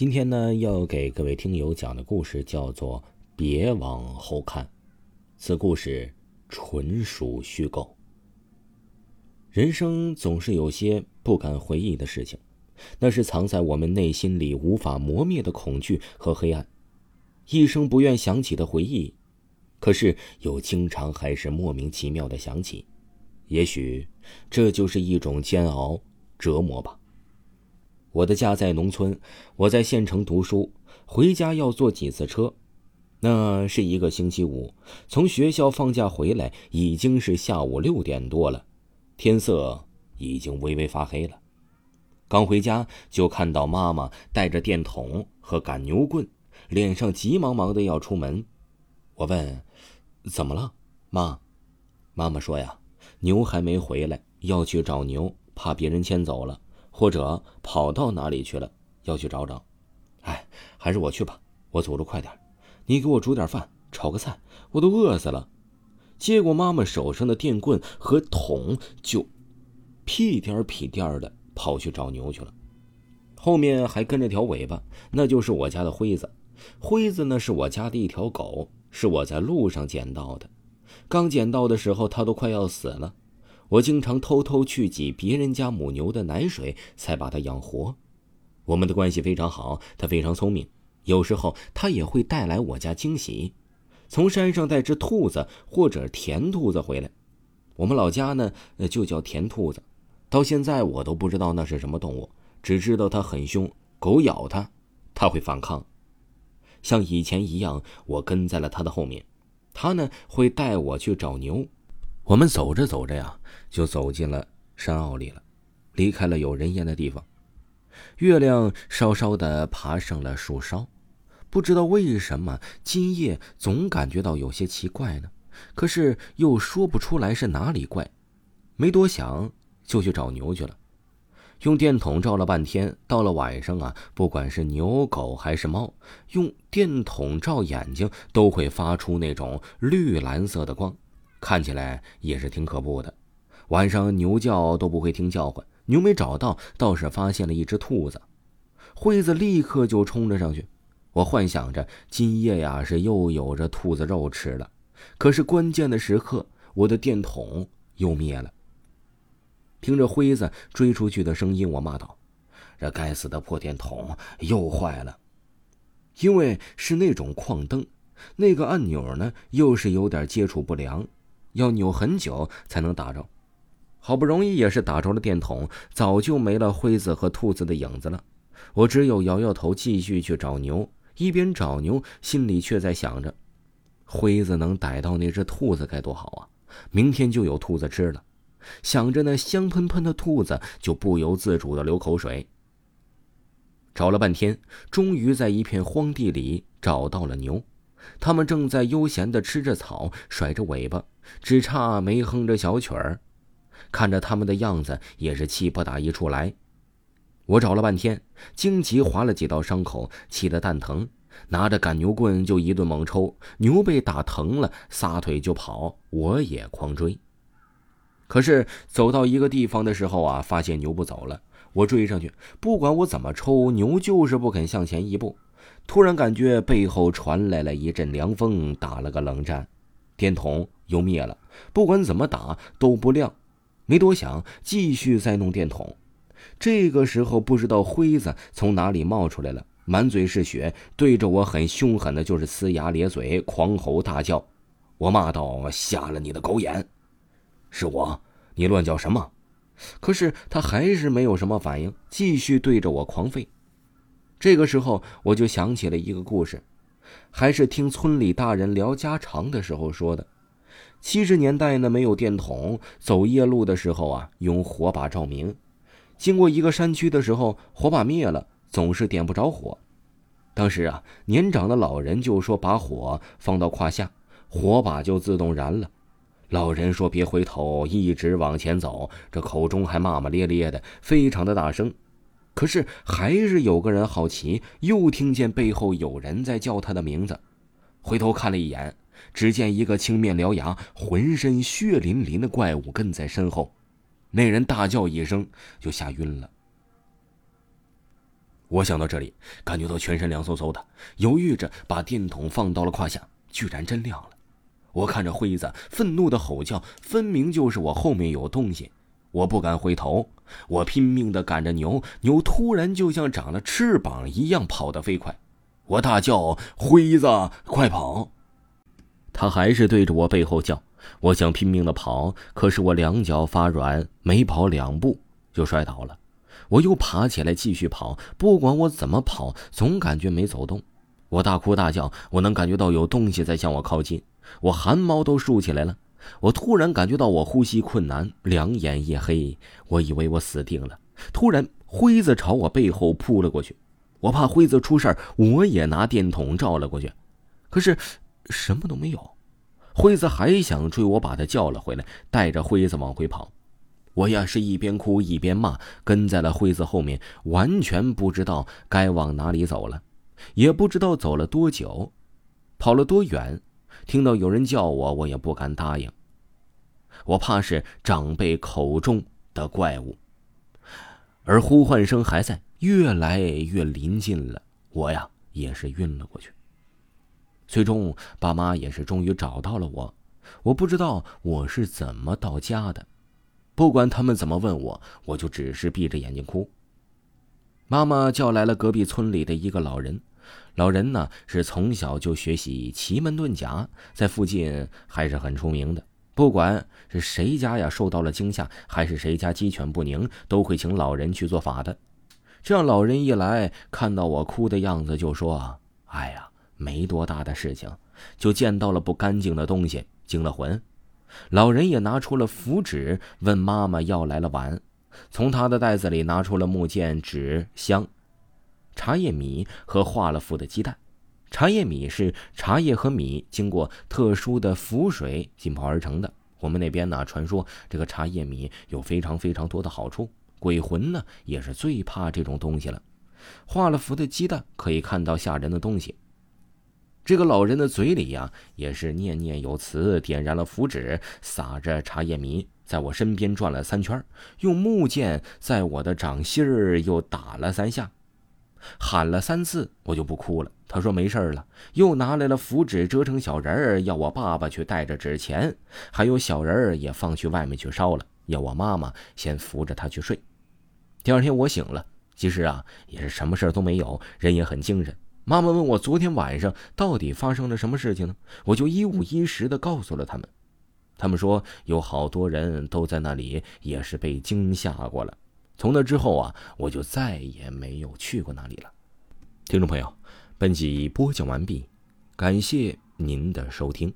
今天呢，要给各位听友讲的故事叫做《别往后看》，此故事纯属虚构。人生总是有些不敢回忆的事情，那是藏在我们内心里无法磨灭的恐惧和黑暗，一生不愿想起的回忆，可是又经常还是莫名其妙的想起。也许这就是一种煎熬折磨吧。我的家在农村，我在县城读书，回家要坐几次车。那是一个星期五，从学校放假回来，已经是下午六点多了。天色已经微微发黑了，刚回家就看到妈妈带着电筒和赶牛棍，脸上急忙忙的要出门。我问：“怎么了，妈？”妈妈说：“呀，牛还没回来，要去找牛，怕别人牵走了，或者跑到哪里去了，要去找找。”哎，还是我去吧，我走路快点。你给我煮点饭，炒个菜，我都饿死了。接过妈妈手上的电棍和桶，就屁颠儿屁颠儿的跑去找牛去了。后面还跟着条尾巴，那就是我家的灰子。灰子呢是我家的一条狗，是我在路上捡到的。刚捡到的时候，它都快要死了。我经常偷偷去挤别人家母牛的奶水，才把它养活。我们的关系非常好，它非常聪明，有时候它也会带来我家惊喜。从山上带只兔子或者田兔子回来，我们老家呢就叫田兔子。到现在我都不知道那是什么动物，只知道它很凶，狗咬它，它会反抗。像以前一样，我跟在了它的后面，它呢会带我去找牛。我们走着走着呀，就走进了山坳里了，离开了有人烟的地方。月亮稍稍的爬上了树梢。不知道为什么今夜总感觉到有些奇怪呢，可是又说不出来是哪里怪。没多想就去找牛去了，用电筒照了半天。到了晚上啊，不管是牛、狗还是猫，用电筒照眼睛都会发出那种绿蓝色的光，看起来也是挺可怖的。晚上牛叫都不会听叫唤，牛没找到，倒是发现了一只兔子。辉子立刻就冲了上去。我幻想着今夜呀是又有着兔子肉吃了，可是关键的时刻，我的电筒又灭了。听着辉子追出去的声音，我骂道：“这该死的破电筒又坏了！”因为是那种矿灯，那个按钮呢又是有点接触不良，要扭很久才能打着。好不容易也是打着了电筒，早就没了辉子和兔子的影子了。我只有摇摇头，继续去找牛。一边找牛，心里却在想着：辉子能逮到那只兔子该多好啊！明天就有兔子吃了。想着那香喷喷的兔子，就不由自主的流口水。找了半天，终于在一片荒地里找到了牛，他们正在悠闲的吃着草，甩着尾巴，只差没哼着小曲儿。看着他们的样子，也是气不打一处来。我找了半天，荆棘划了几道伤口，气得蛋疼，拿着赶牛棍就一顿猛抽。牛被打疼了，撒腿就跑，我也狂追。可是走到一个地方的时候啊，发现牛不走了。我追上去，不管我怎么抽，牛就是不肯向前一步。突然感觉背后传来了一阵凉风，打了个冷战，电筒又灭了。不管怎么打都不亮，没多想，继续再弄电筒。这个时候，不知道辉子从哪里冒出来了，满嘴是血，对着我很凶狠的，就是呲牙咧嘴，狂吼大叫。我骂道：“瞎了你的狗眼！是我，你乱叫什么？”可是他还是没有什么反应，继续对着我狂吠。这个时候，我就想起了一个故事，还是听村里大人聊家常的时候说的。七十年代呢，没有电筒，走夜路的时候啊，用火把照明。经过一个山区的时候，火把灭了，总是点不着火。当时啊，年长的老人就说：“把火放到胯下，火把就自动燃了。”老人说：“别回头，一直往前走。”这口中还骂骂咧咧的，非常的大声。可是还是有个人好奇，又听见背后有人在叫他的名字，回头看了一眼，只见一个青面獠牙、浑身血淋淋的怪物跟在身后。那人大叫一声，就吓晕了。我想到这里，感觉到全身凉飕飕的，犹豫着把电筒放到了胯下，居然真亮了。我看着辉子愤怒的吼叫，分明就是我后面有东西。我不敢回头，我拼命的赶着牛，牛突然就像长了翅膀一样跑得飞快。我大叫：“辉子，快跑！”他还是对着我背后叫。我想拼命的跑，可是我两脚发软，没跑两步就摔倒了。我又爬起来继续跑，不管我怎么跑，总感觉没走动。我大哭大叫，我能感觉到有东西在向我靠近，我汗毛都竖起来了。我突然感觉到我呼吸困难，两眼一黑，我以为我死定了。突然，辉子朝我背后扑了过去，我怕辉子出事儿，我也拿电筒照了过去，可是什么都没有。辉子还想追我，把他叫了回来，带着辉子往回跑。我呀是一边哭一边骂，跟在了辉子后面，完全不知道该往哪里走了，也不知道走了多久，跑了多远。听到有人叫我，我也不敢答应。我怕是长辈口中的怪物，而呼唤声还在，越来越临近了。我呀也是晕了过去。最终，爸妈也是终于找到了我。我不知道我是怎么到家的，不管他们怎么问我，我就只是闭着眼睛哭。妈妈叫来了隔壁村里的一个老人，老人呢是从小就学习奇门遁甲，在附近还是很出名的。不管是谁家呀受到了惊吓，还是谁家鸡犬不宁，都会请老人去做法的。这样，老人一来看到我哭的样子，就说：“哎呀。”没多大的事情，就见到了不干净的东西，惊了魂。老人也拿出了符纸，问妈妈要来了碗，从他的袋子里拿出了木剑、纸、香、茶叶、米和化了符的鸡蛋。茶叶米是茶叶和米经过特殊的符水浸泡而成的。我们那边呢，传说这个茶叶米有非常非常多的好处，鬼魂呢也是最怕这种东西了。化了符的鸡蛋可以看到吓人的东西。这个老人的嘴里呀，也是念念有词，点燃了符纸，撒着茶叶米，在我身边转了三圈，用木剑在我的掌心儿又打了三下，喊了三次，我就不哭了。他说没事了，又拿来了符纸，折成小人儿，要我爸爸去带着纸钱，还有小人儿也放去外面去烧了，要我妈妈先扶着他去睡。第二天我醒了，其实啊，也是什么事都没有，人也很精神。妈妈问我昨天晚上到底发生了什么事情呢？我就一五一十的告诉了他们。他们说有好多人都在那里，也是被惊吓过了。从那之后啊，我就再也没有去过那里了。听众朋友，本集播讲完毕，感谢您的收听。